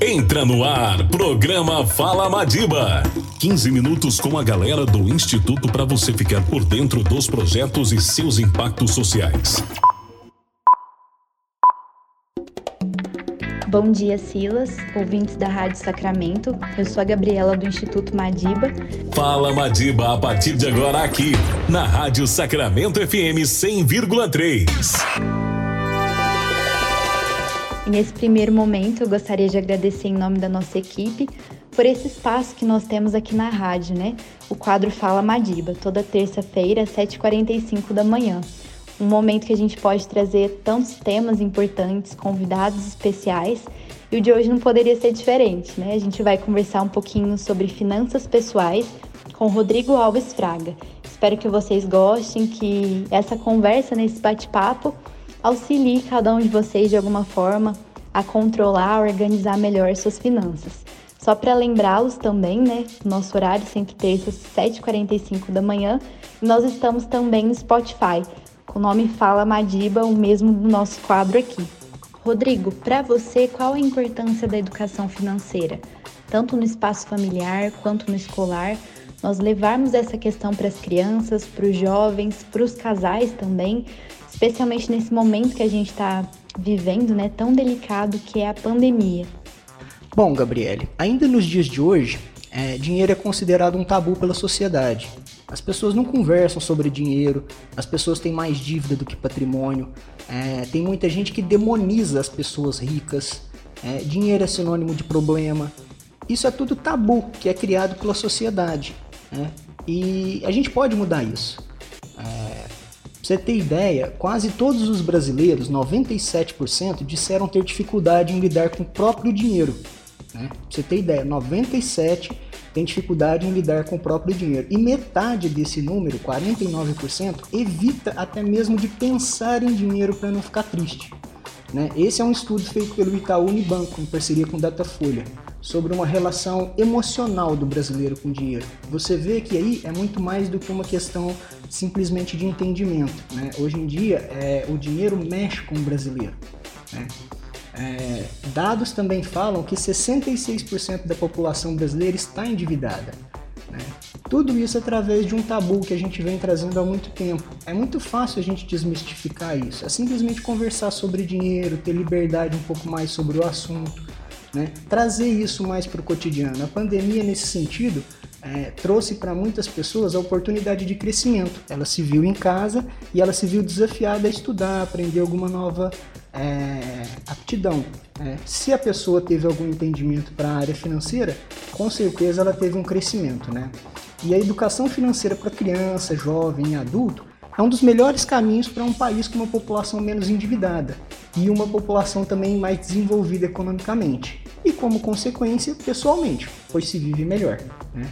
Entra no ar, programa Fala Madiba. 15 minutos com a galera do Instituto para você ficar por dentro dos projetos e seus impactos sociais. Bom dia, Silas, ouvintes da Rádio Sacramento. Eu sou a Gabriela do Instituto Madiba. Fala Madiba a partir de agora aqui, na Rádio Sacramento FM 100,3. Nesse primeiro momento, eu gostaria de agradecer em nome da nossa equipe por esse espaço que nós temos aqui na rádio, né? O quadro Fala Madiba, toda terça-feira, às 7h45 da manhã um momento que a gente pode trazer tantos temas importantes, convidados especiais, e o de hoje não poderia ser diferente, né? A gente vai conversar um pouquinho sobre finanças pessoais com Rodrigo Alves Fraga. Espero que vocês gostem, que essa conversa nesse bate-papo auxilie cada um de vocês de alguma forma a controlar, organizar melhor suas finanças. Só para lembrá-los também, né? Nosso horário sempre terças, 7h45 da manhã. Nós estamos também no Spotify com o nome Fala Madiba, o mesmo do nosso quadro aqui. Rodrigo, para você, qual a importância da educação financeira? Tanto no espaço familiar quanto no escolar, nós levarmos essa questão para as crianças, para os jovens, para os casais também, especialmente nesse momento que a gente está vivendo, né, tão delicado que é a pandemia. Bom, Gabriele, ainda nos dias de hoje, é, dinheiro é considerado um tabu pela sociedade. As pessoas não conversam sobre dinheiro, as pessoas têm mais dívida do que patrimônio, é, tem muita gente que demoniza as pessoas ricas, é, dinheiro é sinônimo de problema. Isso é tudo tabu que é criado pela sociedade. Né? E a gente pode mudar isso. Pra você ter ideia, quase todos os brasileiros, 97%, disseram ter dificuldade em lidar com o próprio dinheiro. Né? Pra você ter ideia, 97% tem dificuldade em lidar com o próprio dinheiro. E metade desse número, 49%, evita até mesmo de pensar em dinheiro para não ficar triste. Né? Esse é um estudo feito pelo Itaú Unibanco, em parceria com Datafolha, sobre uma relação emocional do brasileiro com o dinheiro. Você vê que aí é muito mais do que uma questão simplesmente de entendimento. Né? Hoje em dia, é, o dinheiro mexe com o brasileiro. Né? É, dados também falam que 66% da população brasileira está endividada. Né? Tudo isso através de um tabu que a gente vem trazendo há muito tempo. É muito fácil a gente desmistificar isso. É simplesmente conversar sobre dinheiro, ter liberdade um pouco mais sobre o assunto, né? trazer isso mais para o cotidiano. A pandemia, nesse sentido, é, trouxe para muitas pessoas a oportunidade de crescimento. Ela se viu em casa e ela se viu desafiada a estudar, aprender alguma nova é, aptidão. É, se a pessoa teve algum entendimento para a área financeira, com certeza ela teve um crescimento. Né? E a educação financeira para criança, jovem e adulto é um dos melhores caminhos para um país com uma população menos endividada e uma população também mais desenvolvida economicamente. E como consequência, pessoalmente, pois se vive melhor. Né?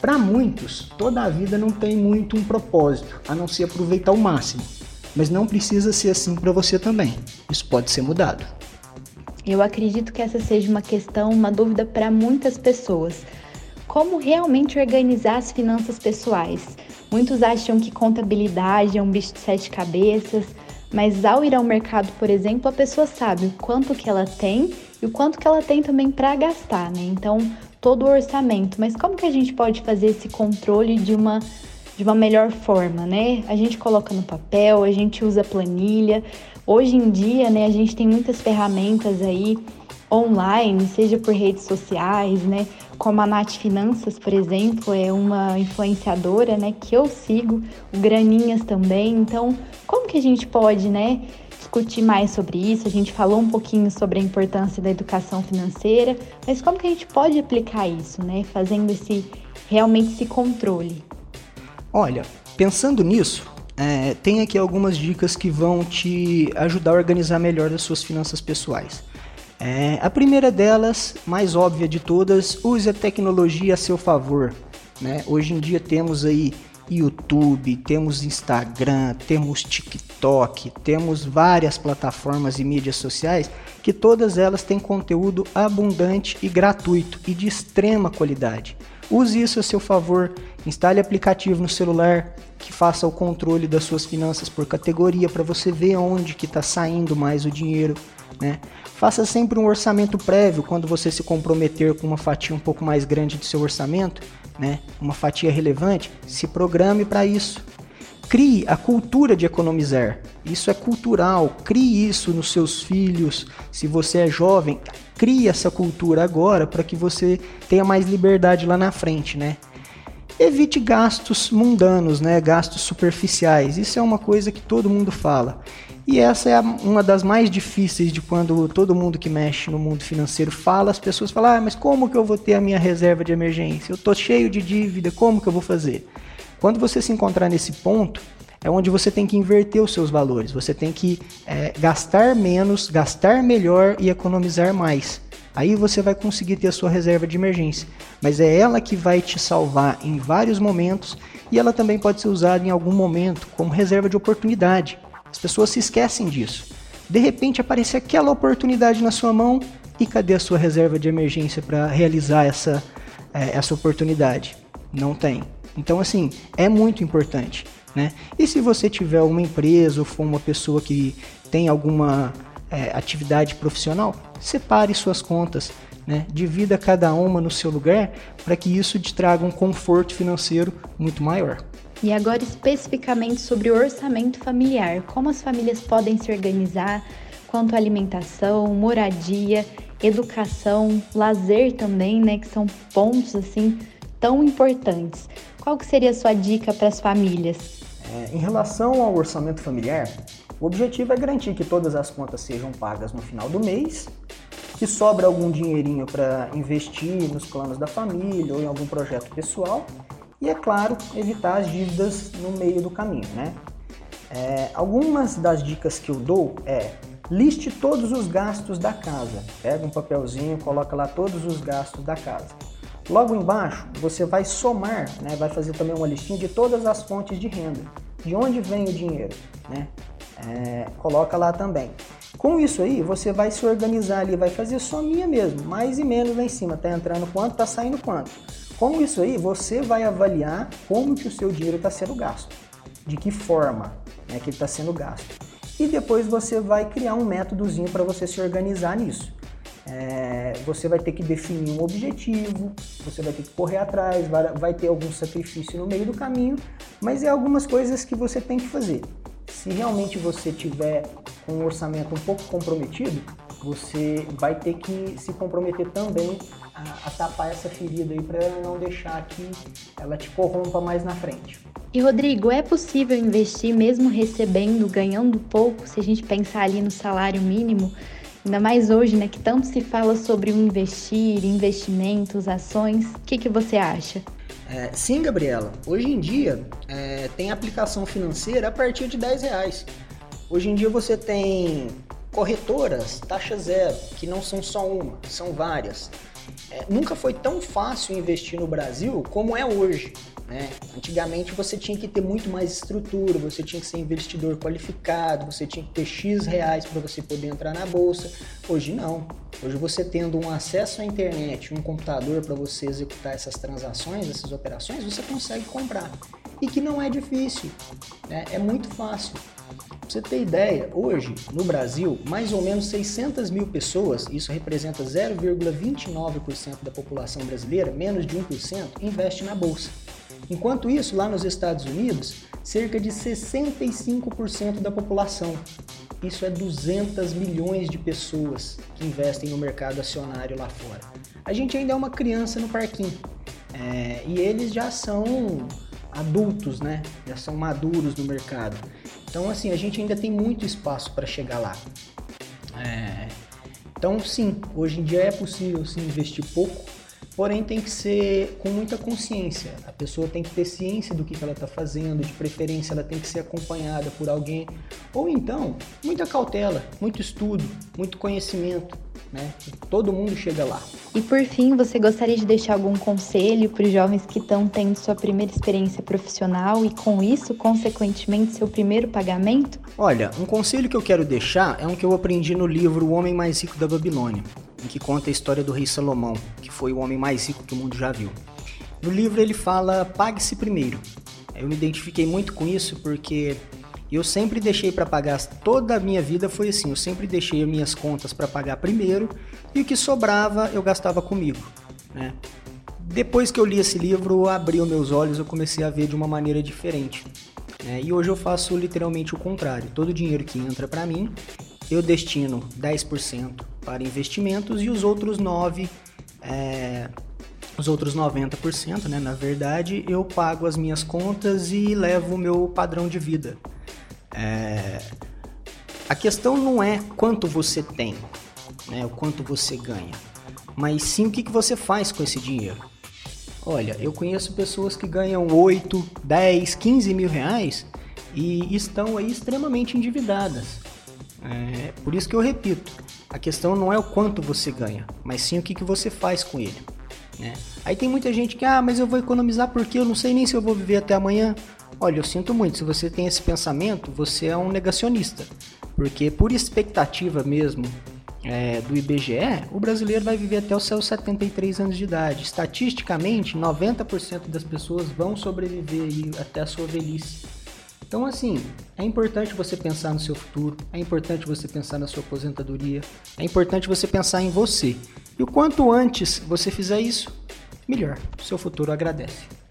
Para muitos, toda a vida não tem muito um propósito, a não ser aproveitar o máximo. Mas não precisa ser assim para você também. Isso pode ser mudado. Eu acredito que essa seja uma questão, uma dúvida para muitas pessoas. Como realmente organizar as finanças pessoais? Muitos acham que contabilidade é um bicho de sete cabeças, mas ao ir ao mercado, por exemplo, a pessoa sabe o quanto que ela tem e o quanto que ela tem também para gastar, né? Então, todo o orçamento. Mas como que a gente pode fazer esse controle de uma de uma melhor forma, né? A gente coloca no papel, a gente usa planilha. Hoje em dia, né, a gente tem muitas ferramentas aí online, seja por redes sociais, né? Como a Nath Finanças, por exemplo, é uma influenciadora, né, que eu sigo, o Graninhas também. Então, como que a gente pode, né, discutir mais sobre isso? A gente falou um pouquinho sobre a importância da educação financeira, mas como que a gente pode aplicar isso, né, fazendo esse realmente esse controle? Olha, pensando nisso, é, tem aqui algumas dicas que vão te ajudar a organizar melhor as suas finanças pessoais. É, a primeira delas, mais óbvia de todas, use a tecnologia a seu favor. Né? Hoje em dia temos aí YouTube, temos Instagram, temos TikTok, temos várias plataformas e mídias sociais que todas elas têm conteúdo abundante e gratuito e de extrema qualidade. Use isso a seu favor, instale aplicativo no celular que faça o controle das suas finanças por categoria para você ver onde que está saindo mais o dinheiro Né? Faça sempre um orçamento prévio quando você se comprometer com uma fatia um pouco mais grande do seu orçamento, né? uma fatia relevante, se programe para isso. Crie a cultura de economizar. Isso é cultural. Crie isso nos seus filhos. Se você é jovem, crie essa cultura agora para que você tenha mais liberdade lá na frente, né? Evite gastos mundanos, né? Gastos superficiais. Isso é uma coisa que todo mundo fala. E essa é uma das mais difíceis de quando todo mundo que mexe no mundo financeiro fala, as pessoas falam: "Ah, mas como que eu vou ter a minha reserva de emergência? Eu tô cheio de dívida, como que eu vou fazer?" Quando você se encontrar nesse ponto, é onde você tem que inverter os seus valores. Você tem que é, gastar menos, gastar melhor e economizar mais. Aí você vai conseguir ter a sua reserva de emergência. Mas é ela que vai te salvar em vários momentos e ela também pode ser usada em algum momento como reserva de oportunidade. As pessoas se esquecem disso. De repente aparece aquela oportunidade na sua mão e cadê a sua reserva de emergência para realizar essa, é, essa oportunidade? Não tem. Então, assim, é muito importante. Né? E se você tiver uma empresa ou for uma pessoa que tem alguma é, atividade profissional, separe suas contas, né? divida cada uma no seu lugar para que isso te traga um conforto financeiro muito maior. E agora especificamente sobre o orçamento familiar, como as famílias podem se organizar quanto à alimentação, moradia, educação, lazer também, né, que são pontos assim tão importantes. Qual que seria a sua dica para as famílias? É, em relação ao orçamento familiar, o objetivo é garantir que todas as contas sejam pagas no final do mês, que sobra algum dinheirinho para investir nos planos da família ou em algum projeto pessoal e, é claro, evitar as dívidas no meio do caminho. Né? É, algumas das dicas que eu dou é liste todos os gastos da casa. Pega um papelzinho, coloca lá todos os gastos da casa. Logo embaixo, você vai somar, né, vai fazer também uma listinha de todas as fontes de renda. De onde vem o dinheiro? Né? É, coloca lá também. Com isso aí, você vai se organizar ali, vai fazer sominha mesmo, mais e menos lá em cima. Tá entrando quanto, tá saindo quanto. Com isso aí, você vai avaliar como que o seu dinheiro está sendo gasto. De que forma né, que ele está sendo gasto. E depois você vai criar um métodozinho para você se organizar nisso. É, você vai ter que definir um objetivo, você vai ter que correr atrás, vai, vai ter algum sacrifício no meio do caminho, mas é algumas coisas que você tem que fazer. Se realmente você tiver com um orçamento um pouco comprometido, você vai ter que se comprometer também a, a tapar essa ferida aí para não deixar que ela te corrompa mais na frente. E Rodrigo, é possível investir mesmo recebendo, ganhando pouco, se a gente pensar ali no salário mínimo? Ainda mais hoje, né, que tanto se fala sobre o investir, investimentos, ações. O que, que você acha? É, sim, Gabriela. Hoje em dia é, tem aplicação financeira a partir de 10 reais. Hoje em dia você tem corretoras, taxa zero, que não são só uma, são várias. É, nunca foi tão fácil investir no Brasil como é hoje. Né? Antigamente você tinha que ter muito mais estrutura, você tinha que ser investidor qualificado, você tinha que ter X reais para você poder entrar na bolsa. Hoje não. Hoje você tendo um acesso à internet, um computador para você executar essas transações, essas operações, você consegue comprar. E que não é difícil, né? é muito fácil. Pra você ter ideia, hoje no Brasil, mais ou menos 600 mil pessoas, isso representa 0,29% da população brasileira, menos de 1%, investe na bolsa. Enquanto isso, lá nos Estados Unidos, cerca de 65% da população, isso é 200 milhões de pessoas que investem no mercado acionário lá fora. A gente ainda é uma criança no parquinho é, e eles já são adultos, né? Já são maduros no mercado. Então, assim, a gente ainda tem muito espaço para chegar lá. É, então, sim, hoje em dia é possível sim, investir pouco Porém, tem que ser com muita consciência. A pessoa tem que ter ciência do que ela está fazendo, de preferência, ela tem que ser acompanhada por alguém. Ou então, muita cautela, muito estudo, muito conhecimento. Né? Todo mundo chega lá. E por fim, você gostaria de deixar algum conselho para os jovens que estão tendo sua primeira experiência profissional e, com isso, consequentemente, seu primeiro pagamento? Olha, um conselho que eu quero deixar é um que eu aprendi no livro O Homem Mais Rico da Babilônia em que conta a história do rei Salomão, que foi o homem mais rico que o mundo já viu. No livro ele fala pague-se primeiro. Eu me identifiquei muito com isso porque eu sempre deixei para pagar, toda a minha vida foi assim, eu sempre deixei as minhas contas para pagar primeiro e o que sobrava eu gastava comigo, né? Depois que eu li esse livro, abriu meus olhos, eu comecei a ver de uma maneira diferente. Né? E hoje eu faço literalmente o contrário. Todo o dinheiro que entra para mim, eu destino 10% para investimentos e os outros 9%, é, os outros 90%, né? Na verdade, eu pago as minhas contas e levo o meu padrão de vida. É, a questão não é quanto você tem, né? O quanto você ganha, mas sim o que, que você faz com esse dinheiro. Olha, eu conheço pessoas que ganham 8, 10, 15 mil reais e estão aí extremamente endividadas. É, por isso que eu repito, a questão não é o quanto você ganha, mas sim o que, que você faz com ele. Né? Aí tem muita gente que, ah, mas eu vou economizar porque eu não sei nem se eu vou viver até amanhã. Olha, eu sinto muito, se você tem esse pensamento, você é um negacionista. Porque por expectativa mesmo é, do IBGE, o brasileiro vai viver até os seus 73 anos de idade. Estatisticamente, 90% das pessoas vão sobreviver até a sua velhice. Então, assim, é importante você pensar no seu futuro, é importante você pensar na sua aposentadoria, é importante você pensar em você. E o quanto antes você fizer isso, melhor. O seu futuro agradece.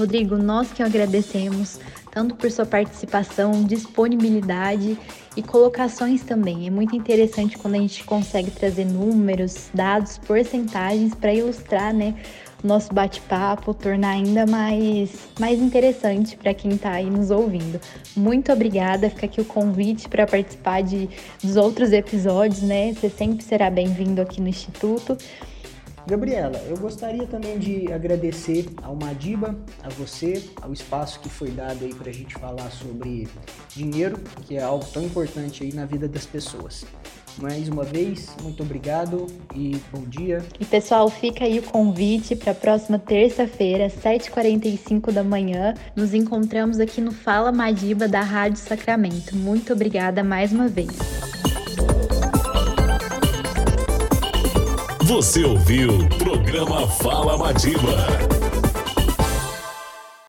Rodrigo, nós que agradecemos tanto por sua participação, disponibilidade e colocações também. É muito interessante quando a gente consegue trazer números, dados, porcentagens para ilustrar, né, o nosso bate-papo, tornar ainda mais, mais interessante para quem está aí nos ouvindo. Muito obrigada, fica aqui o convite para participar de, dos outros episódios, né? Você sempre será bem-vindo aqui no Instituto. Gabriela, eu gostaria também de agradecer ao Madiba, a você, ao espaço que foi dado aí para a gente falar sobre dinheiro, que é algo tão importante aí na vida das pessoas. Mais uma vez, muito obrigado e bom dia. E pessoal, fica aí o convite para a próxima terça-feira, 7h45 da manhã. Nos encontramos aqui no Fala Madiba da Rádio Sacramento. Muito obrigada mais uma vez. Você ouviu o programa Fala Madiba.